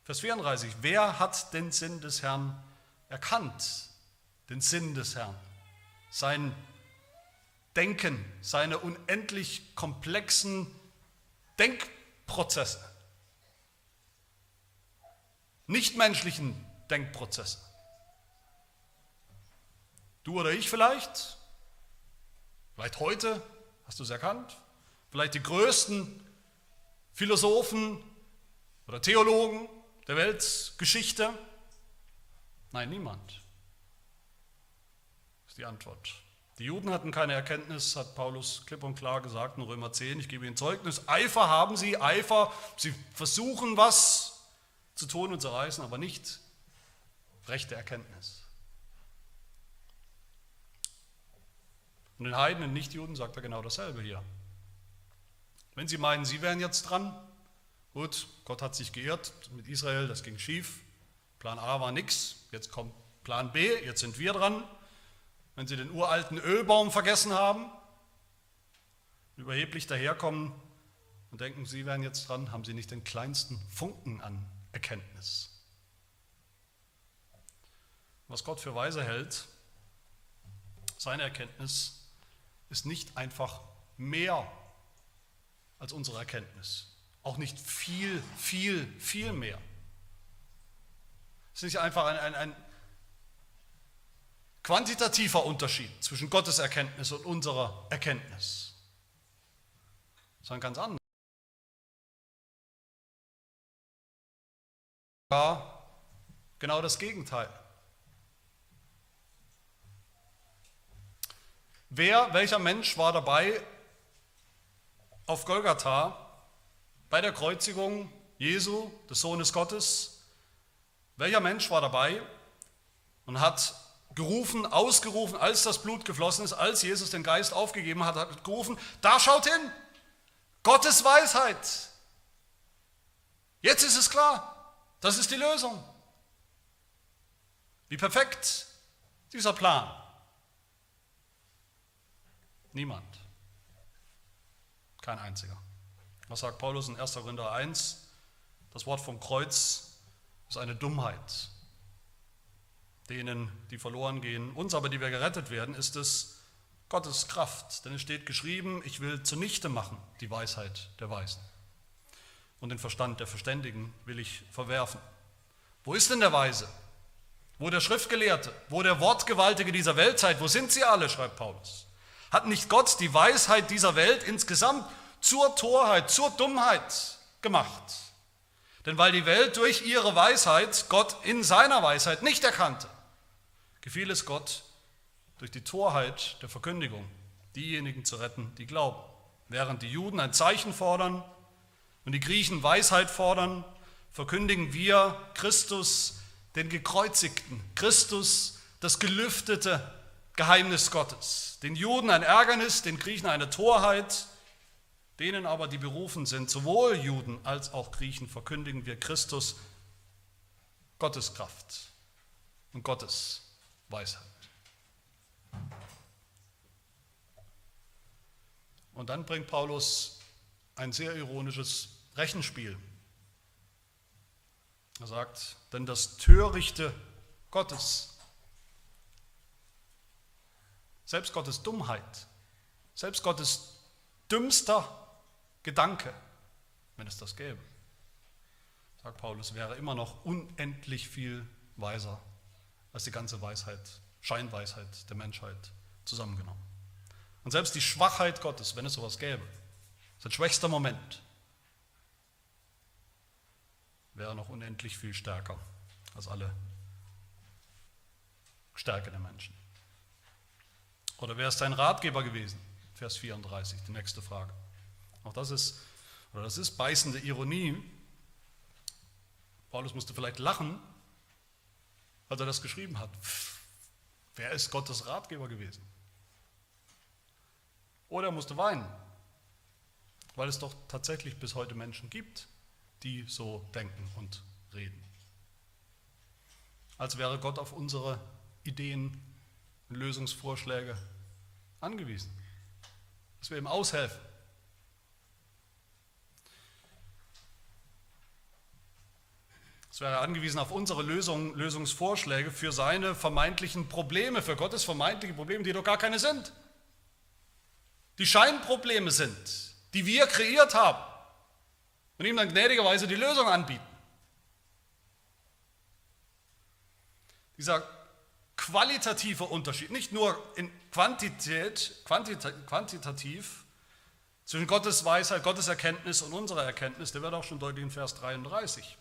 Vers 34. Wer hat den Sinn des Herrn erkannt? Den Sinn des Herrn. Sein Denken, seine unendlich komplexen Denkprozesse. Nichtmenschlichen Denkprozesse. Du oder ich vielleicht, vielleicht heute, hast du es erkannt, vielleicht die größten Philosophen oder Theologen der Weltgeschichte. Nein, niemand. Das ist die Antwort. Die Juden hatten keine Erkenntnis, hat Paulus klipp und klar gesagt in Römer 10. Ich gebe ihnen Zeugnis. Eifer haben sie, Eifer. Sie versuchen was zu tun und zu reißen, aber nicht rechte Erkenntnis. Und den Heiden, den Nichtjuden sagt er genau dasselbe hier. Wenn sie meinen, sie wären jetzt dran, gut, Gott hat sich geirrt mit Israel, das ging schief, Plan A war nichts, jetzt kommt Plan B, jetzt sind wir dran. Wenn sie den uralten Ölbaum vergessen haben, überheblich daherkommen und denken, sie wären jetzt dran, haben sie nicht den kleinsten Funken an Erkenntnis. Was Gott für weise hält, seine Erkenntnis ist nicht einfach mehr als unsere Erkenntnis. Auch nicht viel, viel, viel mehr. Es ist nicht einfach ein, ein, ein quantitativer Unterschied zwischen Gottes Erkenntnis und unserer Erkenntnis, sondern ganz anders. Genau das Gegenteil. Wer, welcher Mensch war dabei auf Golgatha bei der Kreuzigung Jesu, des Sohnes Gottes? Welcher Mensch war dabei und hat gerufen, ausgerufen, als das Blut geflossen ist, als Jesus den Geist aufgegeben hat, hat gerufen, da schaut hin, Gottes Weisheit. Jetzt ist es klar, das ist die Lösung. Wie perfekt dieser Plan. Niemand. Kein einziger. Was sagt Paulus in 1. Korinther 1? Das Wort vom Kreuz ist eine Dummheit. Denen, die verloren gehen, uns aber, die wir gerettet werden, ist es Gottes Kraft, denn es steht geschrieben, ich will zunichte machen die Weisheit der Weisen und den Verstand der Verständigen will ich verwerfen. Wo ist denn der Weise? Wo der Schriftgelehrte? Wo der Wortgewaltige dieser Weltzeit? Wo sind sie alle? schreibt Paulus. Hat nicht Gott die Weisheit dieser Welt insgesamt zur Torheit, zur Dummheit gemacht? Denn weil die Welt durch ihre Weisheit Gott in seiner Weisheit nicht erkannte, gefiel es Gott, durch die Torheit der Verkündigung diejenigen zu retten, die glauben. Während die Juden ein Zeichen fordern und die Griechen Weisheit fordern, verkündigen wir Christus, den gekreuzigten, Christus, das gelüftete Geheimnis Gottes. Den Juden ein Ärgernis, den Griechen eine Torheit, denen aber, die berufen sind, sowohl Juden als auch Griechen, verkündigen wir Christus, Gottes Kraft und Gottes Weisheit. Und dann bringt Paulus ein sehr ironisches Rechenspiel. Er sagt, denn das Törichte Gottes, selbst Gottes Dummheit, selbst Gottes dümmster Gedanke, wenn es das gäbe, sagt Paulus, wäre immer noch unendlich viel weiser als die ganze Weisheit, Scheinweisheit der Menschheit zusammengenommen. Und selbst die Schwachheit Gottes, wenn es sowas gäbe, sein schwächster Moment, wäre noch unendlich viel stärker als alle Stärke der Menschen. Oder wäre es dein Ratgeber gewesen? Vers 34, die nächste Frage. Auch das ist, oder das ist beißende Ironie. Paulus musste vielleicht lachen, als er das geschrieben hat. Wer ist Gottes Ratgeber gewesen? Oder er musste weinen, weil es doch tatsächlich bis heute Menschen gibt, die so denken und reden. Als wäre Gott auf unsere Ideen und Lösungsvorschläge angewiesen, dass wir ihm aushelfen. Es wäre angewiesen auf unsere Lösung, Lösungsvorschläge für seine vermeintlichen Probleme, für Gottes vermeintliche Probleme, die doch gar keine sind die Scheinprobleme sind, die wir kreiert haben und ihm dann gnädigerweise die Lösung anbieten. Dieser qualitative Unterschied, nicht nur in Quantität, quantita quantitativ, zwischen Gottes Weisheit, Gottes Erkenntnis und unserer Erkenntnis, der wird auch schon deutlich in Vers 33.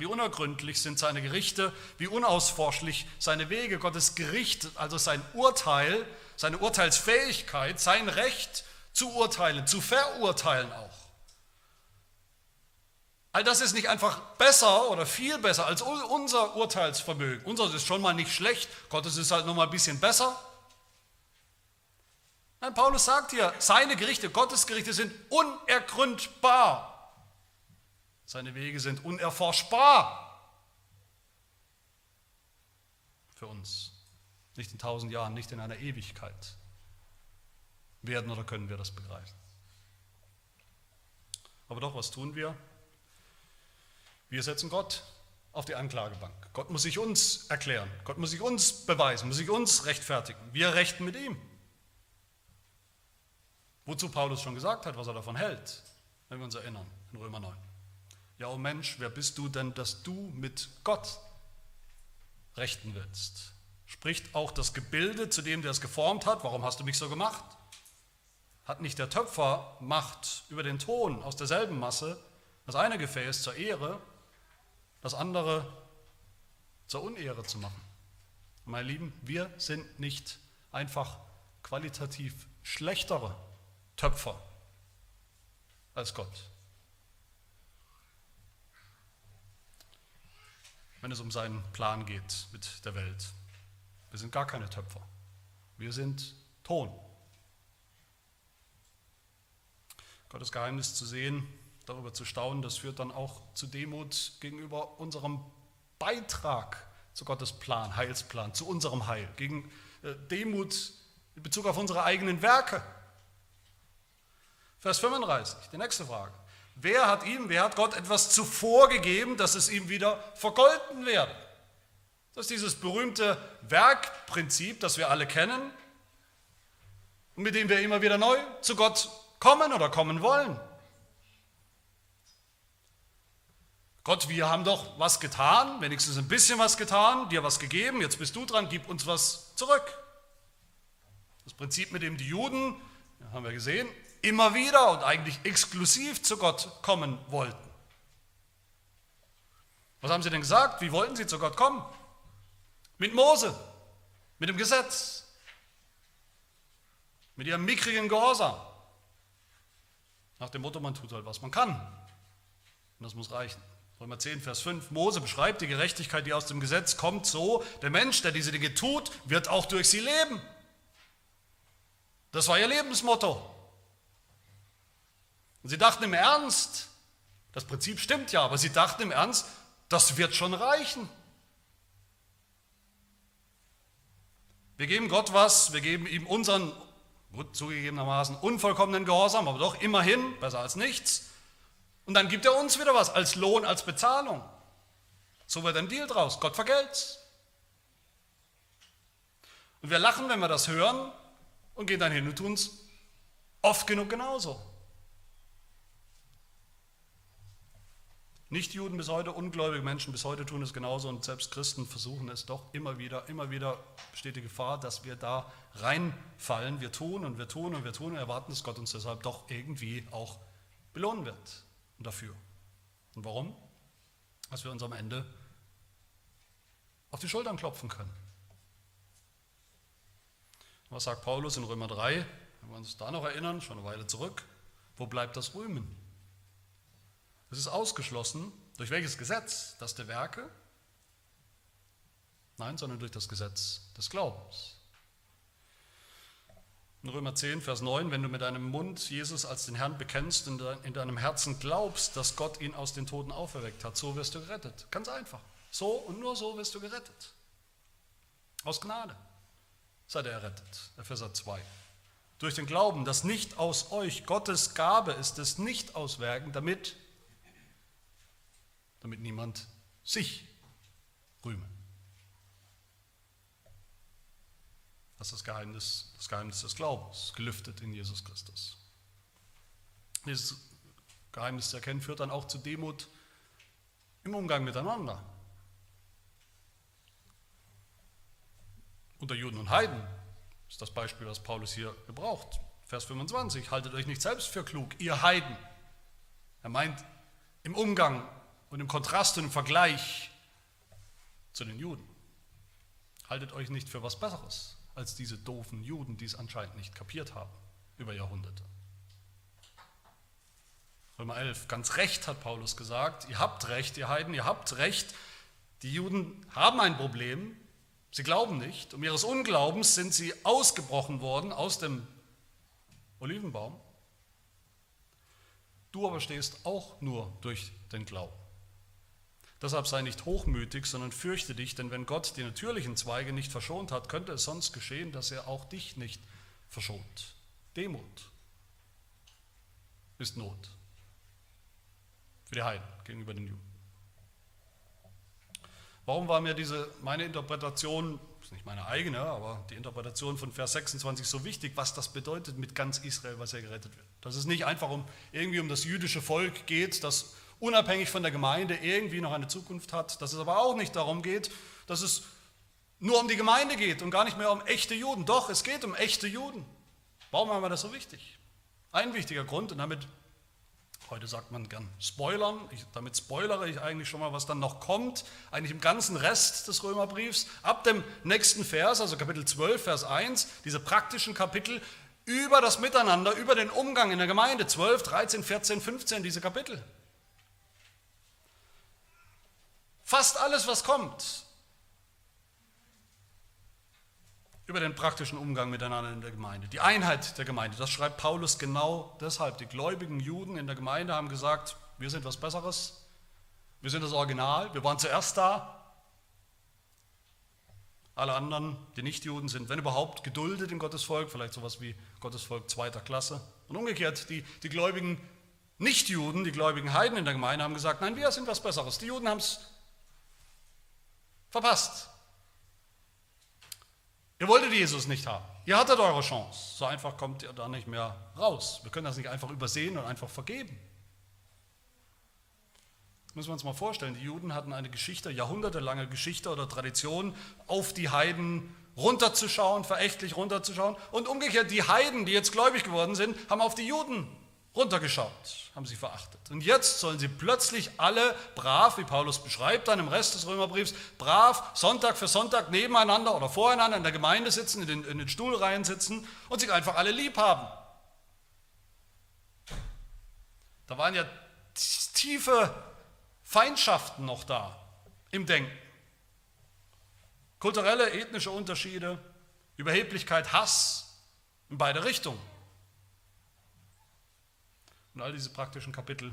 Wie unergründlich sind seine Gerichte, wie unausforschlich seine Wege. Gottes Gericht, also sein Urteil, seine Urteilsfähigkeit, sein Recht zu urteilen, zu verurteilen auch. All das ist nicht einfach besser oder viel besser als unser Urteilsvermögen. Unser ist schon mal nicht schlecht, Gottes ist halt noch mal ein bisschen besser. Nein, Paulus sagt hier, seine Gerichte, Gottes Gerichte sind unergründbar. Seine Wege sind unerforschbar für uns. Nicht in tausend Jahren, nicht in einer Ewigkeit werden oder können wir das begreifen. Aber doch, was tun wir? Wir setzen Gott auf die Anklagebank. Gott muss sich uns erklären, Gott muss sich uns beweisen, muss sich uns rechtfertigen. Wir rechten mit ihm. Wozu Paulus schon gesagt hat, was er davon hält, wenn wir uns erinnern, in Römer 9. Ja, oh Mensch, wer bist du denn, dass du mit Gott rechten willst? Spricht auch das Gebilde zu dem, der es geformt hat, warum hast du mich so gemacht? Hat nicht der Töpfer Macht über den Ton aus derselben Masse, das eine Gefäß zur Ehre, das andere zur Unehre zu machen? Meine Lieben, wir sind nicht einfach qualitativ schlechtere Töpfer als Gott. Wenn es um seinen Plan geht mit der Welt. Wir sind gar keine Töpfer. Wir sind Ton. Gottes Geheimnis zu sehen, darüber zu staunen, das führt dann auch zu Demut gegenüber unserem Beitrag zu Gottes Plan, Heilsplan, zu unserem Heil, gegen äh, Demut in Bezug auf unsere eigenen Werke. Vers 35, die nächste Frage. Wer hat ihm, wer hat Gott etwas zuvor gegeben, dass es ihm wieder vergolten werde? Das ist dieses berühmte Werkprinzip, das wir alle kennen. und mit dem wir immer wieder neu zu Gott kommen oder kommen wollen. Gott, wir haben doch was getan, wenigstens ein bisschen was getan, dir was gegeben, jetzt bist du dran, gib uns was zurück. Das Prinzip, mit dem die Juden, haben wir gesehen, immer wieder und eigentlich exklusiv zu Gott kommen wollten. Was haben sie denn gesagt? Wie wollten sie zu Gott kommen? Mit Mose, mit dem Gesetz, mit ihrem mickrigen Gehorsam. Nach dem Motto, man tut halt, was man kann. Und das muss reichen. Römer 10, Vers 5. Mose beschreibt die Gerechtigkeit, die aus dem Gesetz kommt, so: Der Mensch, der diese Dinge tut, wird auch durch sie leben. Das war ihr Lebensmotto. Und sie dachten im Ernst, das Prinzip stimmt ja, aber sie dachten im Ernst, das wird schon reichen. Wir geben Gott was, wir geben ihm unseren, gut zugegebenermaßen, unvollkommenen Gehorsam, aber doch immerhin, besser als nichts. Und dann gibt er uns wieder was als Lohn, als Bezahlung. So wird ein Deal draus. Gott vergelt's. Und wir lachen, wenn wir das hören und gehen dann hin und tun es oft genug genauso. Nicht-Juden bis heute, ungläubige Menschen bis heute tun es genauso und selbst Christen versuchen es doch immer wieder. Immer wieder besteht die Gefahr, dass wir da reinfallen. Wir tun und wir tun und wir tun und erwarten, dass Gott uns deshalb doch irgendwie auch belohnen wird dafür. Und warum? Dass wir uns am Ende auf die Schultern klopfen können. Was sagt Paulus in Römer 3? Wenn wir uns da noch erinnern, schon eine Weile zurück. Wo bleibt das Rühmen? Es ist ausgeschlossen. Durch welches Gesetz? Das der Werke? Nein, sondern durch das Gesetz des Glaubens. In Römer 10, Vers 9, wenn du mit deinem Mund Jesus als den Herrn bekennst und in deinem Herzen glaubst, dass Gott ihn aus den Toten auferweckt hat, so wirst du gerettet. Ganz einfach. So und nur so wirst du gerettet. Aus Gnade seid ihr errettet. Epheser 2. Durch den Glauben, dass nicht aus euch Gottes Gabe ist, es nicht aus Werken, damit, damit niemand sich rühme. Das ist das Geheimnis, das Geheimnis des Glaubens, gelüftet in Jesus Christus. Dieses Geheimnis zu erkennen führt dann auch zu Demut im Umgang miteinander. Unter Juden und Heiden ist das Beispiel, das Paulus hier gebraucht. Vers 25, haltet euch nicht selbst für klug, ihr Heiden. Er meint im Umgang und im Kontrast und im Vergleich zu den Juden. Haltet euch nicht für was Besseres als diese doofen Juden, die es anscheinend nicht kapiert haben über Jahrhunderte. Römer 11, ganz recht hat Paulus gesagt, ihr habt recht, ihr Heiden, ihr habt recht, die Juden haben ein Problem, sie glauben nicht, um ihres Unglaubens sind sie ausgebrochen worden aus dem Olivenbaum. Du aber stehst auch nur durch den Glauben. Deshalb sei nicht hochmütig, sondern fürchte dich, denn wenn Gott die natürlichen Zweige nicht verschont hat, könnte es sonst geschehen, dass er auch dich nicht verschont. Demut ist Not für die Heiden gegenüber den Juden. Warum war mir diese, meine Interpretation, ist nicht meine eigene, aber die Interpretation von Vers 26 so wichtig, was das bedeutet mit ganz Israel, was er gerettet wird? Dass es nicht einfach um irgendwie um das jüdische Volk geht, das unabhängig von der Gemeinde irgendwie noch eine Zukunft hat, dass es aber auch nicht darum geht, dass es nur um die Gemeinde geht und gar nicht mehr um echte Juden. Doch, es geht um echte Juden. Warum haben wir das so wichtig? Ein wichtiger Grund, und damit, heute sagt man gern spoilern, ich, damit spoilere ich eigentlich schon mal, was dann noch kommt, eigentlich im ganzen Rest des Römerbriefs, ab dem nächsten Vers, also Kapitel 12, Vers 1, diese praktischen Kapitel über das Miteinander, über den Umgang in der Gemeinde, 12, 13, 14, 15, diese Kapitel. Fast alles, was kommt, über den praktischen Umgang miteinander in der Gemeinde, die Einheit der Gemeinde, das schreibt Paulus genau deshalb. Die gläubigen Juden in der Gemeinde haben gesagt, wir sind was Besseres, wir sind das Original, wir waren zuerst da. Alle anderen, die Nichtjuden, sind, wenn überhaupt, geduldet in Gottes Volk, vielleicht sowas wie Gottes Volk zweiter Klasse. Und umgekehrt, die, die gläubigen Nichtjuden, die gläubigen Heiden in der Gemeinde haben gesagt, nein, wir sind was Besseres. Die Juden haben es Verpasst. Ihr wolltet Jesus nicht haben. Ihr hattet eure Chance. So einfach kommt ihr da nicht mehr raus. Wir können das nicht einfach übersehen und einfach vergeben. Das müssen wir uns mal vorstellen. Die Juden hatten eine Geschichte, jahrhundertelange Geschichte oder Tradition, auf die Heiden runterzuschauen, verächtlich runterzuschauen. Und umgekehrt, die Heiden, die jetzt gläubig geworden sind, haben auf die Juden runtergeschaut, haben sie verachtet. Und jetzt sollen sie plötzlich alle brav, wie Paulus beschreibt, dann im Rest des Römerbriefs, brav Sonntag für Sonntag nebeneinander oder voreinander in der Gemeinde sitzen, in den, in den Stuhlreihen sitzen und sich einfach alle lieb haben. Da waren ja tiefe Feindschaften noch da im Denken. Kulturelle, ethnische Unterschiede, Überheblichkeit, Hass in beide Richtungen. Und all diese praktischen Kapitel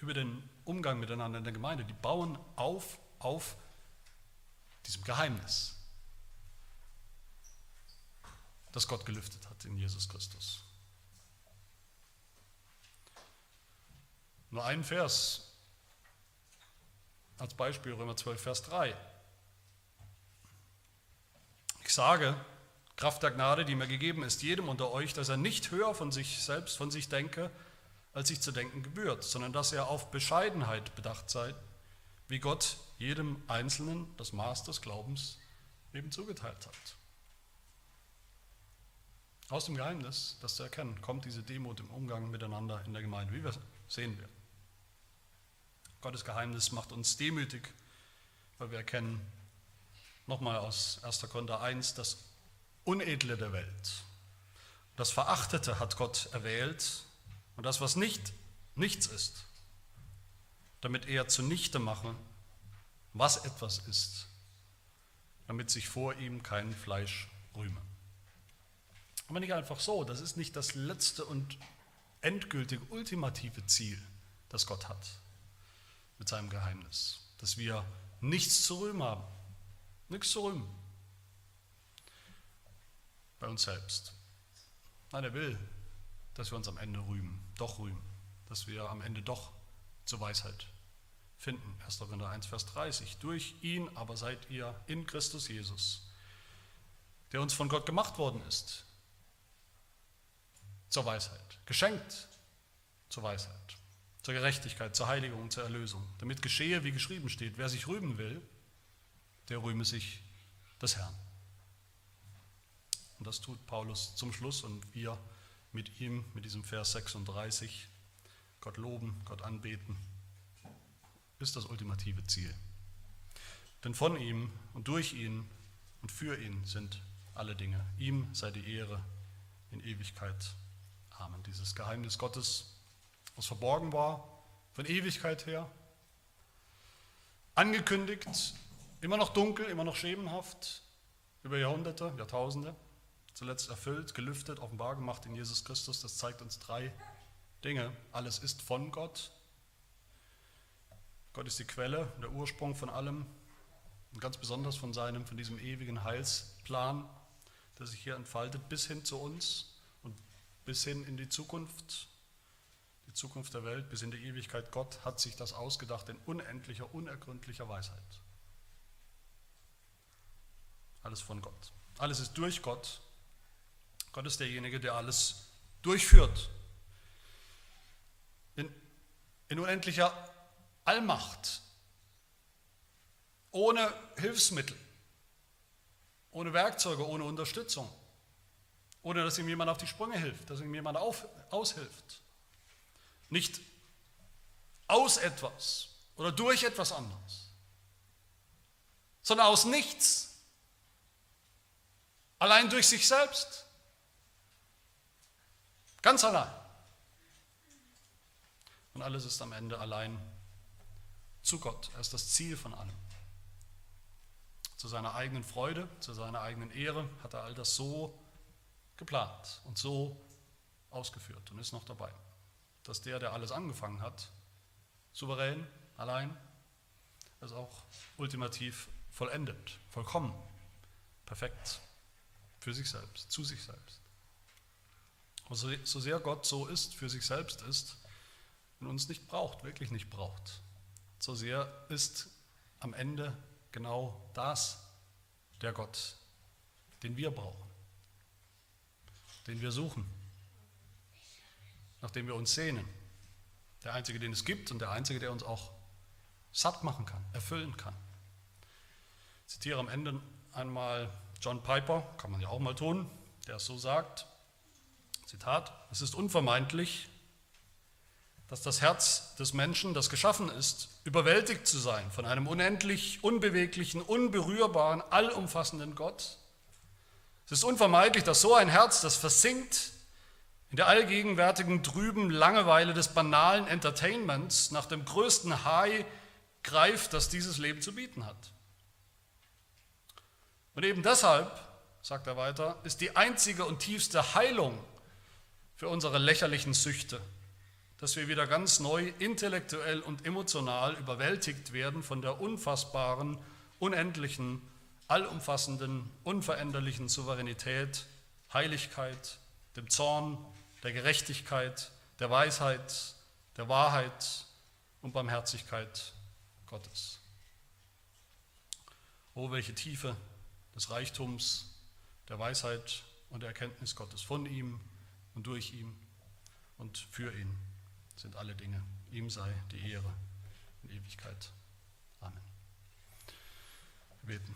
über den Umgang miteinander in der Gemeinde, die bauen auf auf diesem Geheimnis, das Gott gelüftet hat in Jesus Christus. Nur ein Vers als Beispiel, Römer 12, Vers 3. Ich sage, Kraft der Gnade, die mir gegeben ist, jedem unter euch, dass er nicht höher von sich selbst, von sich denke, als sich zu denken gebührt, sondern dass er auf Bescheidenheit bedacht sei, wie Gott jedem Einzelnen das Maß des Glaubens eben zugeteilt hat. Aus dem Geheimnis, das zu erkennen, kommt diese Demut im Umgang miteinander in der Gemeinde, wie wir sehen werden. Gottes Geheimnis macht uns demütig, weil wir erkennen, nochmal aus 1. Korinther 1, dass Unedle der Welt. Das Verachtete hat Gott erwählt und das, was nicht nichts ist, damit er zunichte mache, was etwas ist, damit sich vor ihm kein Fleisch rühme. Aber nicht einfach so, das ist nicht das letzte und endgültige, ultimative Ziel, das Gott hat mit seinem Geheimnis, dass wir nichts zu rühmen haben, nichts zu rühmen bei uns selbst. Nein, er will, dass wir uns am Ende rühmen, doch rühmen, dass wir am Ende doch zur Weisheit finden. 1. Korinther 1, Vers 30. Durch ihn aber seid ihr in Christus Jesus, der uns von Gott gemacht worden ist, zur Weisheit, geschenkt zur Weisheit, zur Gerechtigkeit, zur Heiligung, zur Erlösung, damit geschehe, wie geschrieben steht, wer sich rühmen will, der rühme sich des Herrn. Und das tut Paulus zum Schluss und wir mit ihm, mit diesem Vers 36, Gott loben, Gott anbeten, ist das ultimative Ziel. Denn von ihm und durch ihn und für ihn sind alle Dinge. Ihm sei die Ehre in Ewigkeit. Amen. Dieses Geheimnis Gottes, was verborgen war, von Ewigkeit her, angekündigt, immer noch dunkel, immer noch schemenhaft, über Jahrhunderte, Jahrtausende zuletzt erfüllt, gelüftet, offenbar gemacht in Jesus Christus. Das zeigt uns drei Dinge. Alles ist von Gott. Gott ist die Quelle, der Ursprung von allem und ganz besonders von seinem, von diesem ewigen Heilsplan, der sich hier entfaltet bis hin zu uns und bis hin in die Zukunft, die Zukunft der Welt, bis in die Ewigkeit. Gott hat sich das ausgedacht in unendlicher, unergründlicher Weisheit. Alles von Gott. Alles ist durch Gott Gott ist derjenige, der alles durchführt. In, in unendlicher Allmacht, ohne Hilfsmittel, ohne Werkzeuge, ohne Unterstützung, ohne dass ihm jemand auf die Sprünge hilft, dass ihm jemand auf, aushilft. Nicht aus etwas oder durch etwas anderes, sondern aus nichts, allein durch sich selbst. Ganz allein. Und alles ist am Ende allein zu Gott. Er ist das Ziel von allem. Zu seiner eigenen Freude, zu seiner eigenen Ehre hat er all das so geplant und so ausgeführt und ist noch dabei. Dass der, der alles angefangen hat, souverän, allein, es auch ultimativ vollendet, vollkommen, perfekt, für sich selbst, zu sich selbst. So, so sehr Gott so ist, für sich selbst ist und uns nicht braucht, wirklich nicht braucht, so sehr ist am Ende genau das der Gott, den wir brauchen, den wir suchen, nach dem wir uns sehnen. Der einzige, den es gibt und der einzige, der uns auch satt machen kann, erfüllen kann. Ich zitiere am Ende einmal John Piper, kann man ja auch mal tun, der es so sagt. Zitat, es ist unvermeidlich, dass das Herz des Menschen, das geschaffen ist, überwältigt zu sein von einem unendlich, unbeweglichen, unberührbaren, allumfassenden Gott. Es ist unvermeidlich, dass so ein Herz, das versinkt in der allgegenwärtigen trüben Langeweile des banalen Entertainments nach dem größten High greift, das dieses Leben zu bieten hat. Und eben deshalb, sagt er weiter, ist die einzige und tiefste Heilung für unsere lächerlichen Süchte dass wir wieder ganz neu intellektuell und emotional überwältigt werden von der unfassbaren, unendlichen, allumfassenden, unveränderlichen Souveränität, Heiligkeit, dem Zorn, der Gerechtigkeit, der Weisheit, der Wahrheit und Barmherzigkeit Gottes. Oh, welche Tiefe des Reichtums, der Weisheit und der Erkenntnis Gottes von ihm und durch ihn und für ihn sind alle Dinge. Ihm sei die Ehre in Ewigkeit. Amen. Wir beten.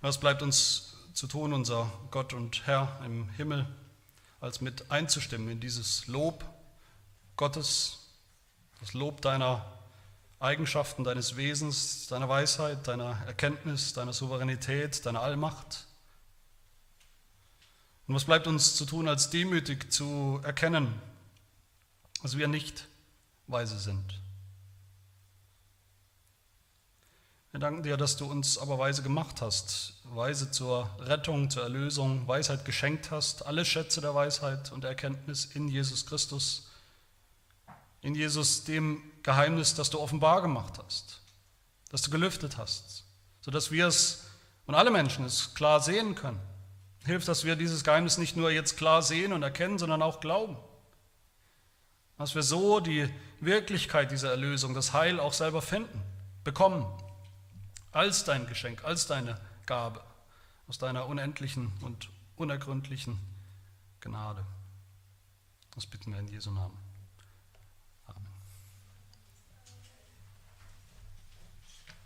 Was bleibt uns zu tun, unser Gott und Herr im Himmel, als mit einzustimmen in dieses Lob Gottes, das Lob deiner Eigenschaften, deines Wesens, deiner Weisheit, deiner Erkenntnis, deiner Souveränität, deiner Allmacht und was bleibt uns zu tun, als demütig zu erkennen, dass wir nicht weise sind? Wir danken dir, dass du uns aber weise gemacht hast, weise zur Rettung, zur Erlösung, Weisheit geschenkt hast, alle Schätze der Weisheit und der Erkenntnis in Jesus Christus, in Jesus dem Geheimnis, das du offenbar gemacht hast, das du gelüftet hast, sodass wir es und alle Menschen es klar sehen können Hilft, dass wir dieses Geheimnis nicht nur jetzt klar sehen und erkennen, sondern auch glauben. Dass wir so die Wirklichkeit dieser Erlösung, das Heil auch selber finden, bekommen, als dein Geschenk, als deine Gabe, aus deiner unendlichen und unergründlichen Gnade. Das bitten wir in Jesu Namen.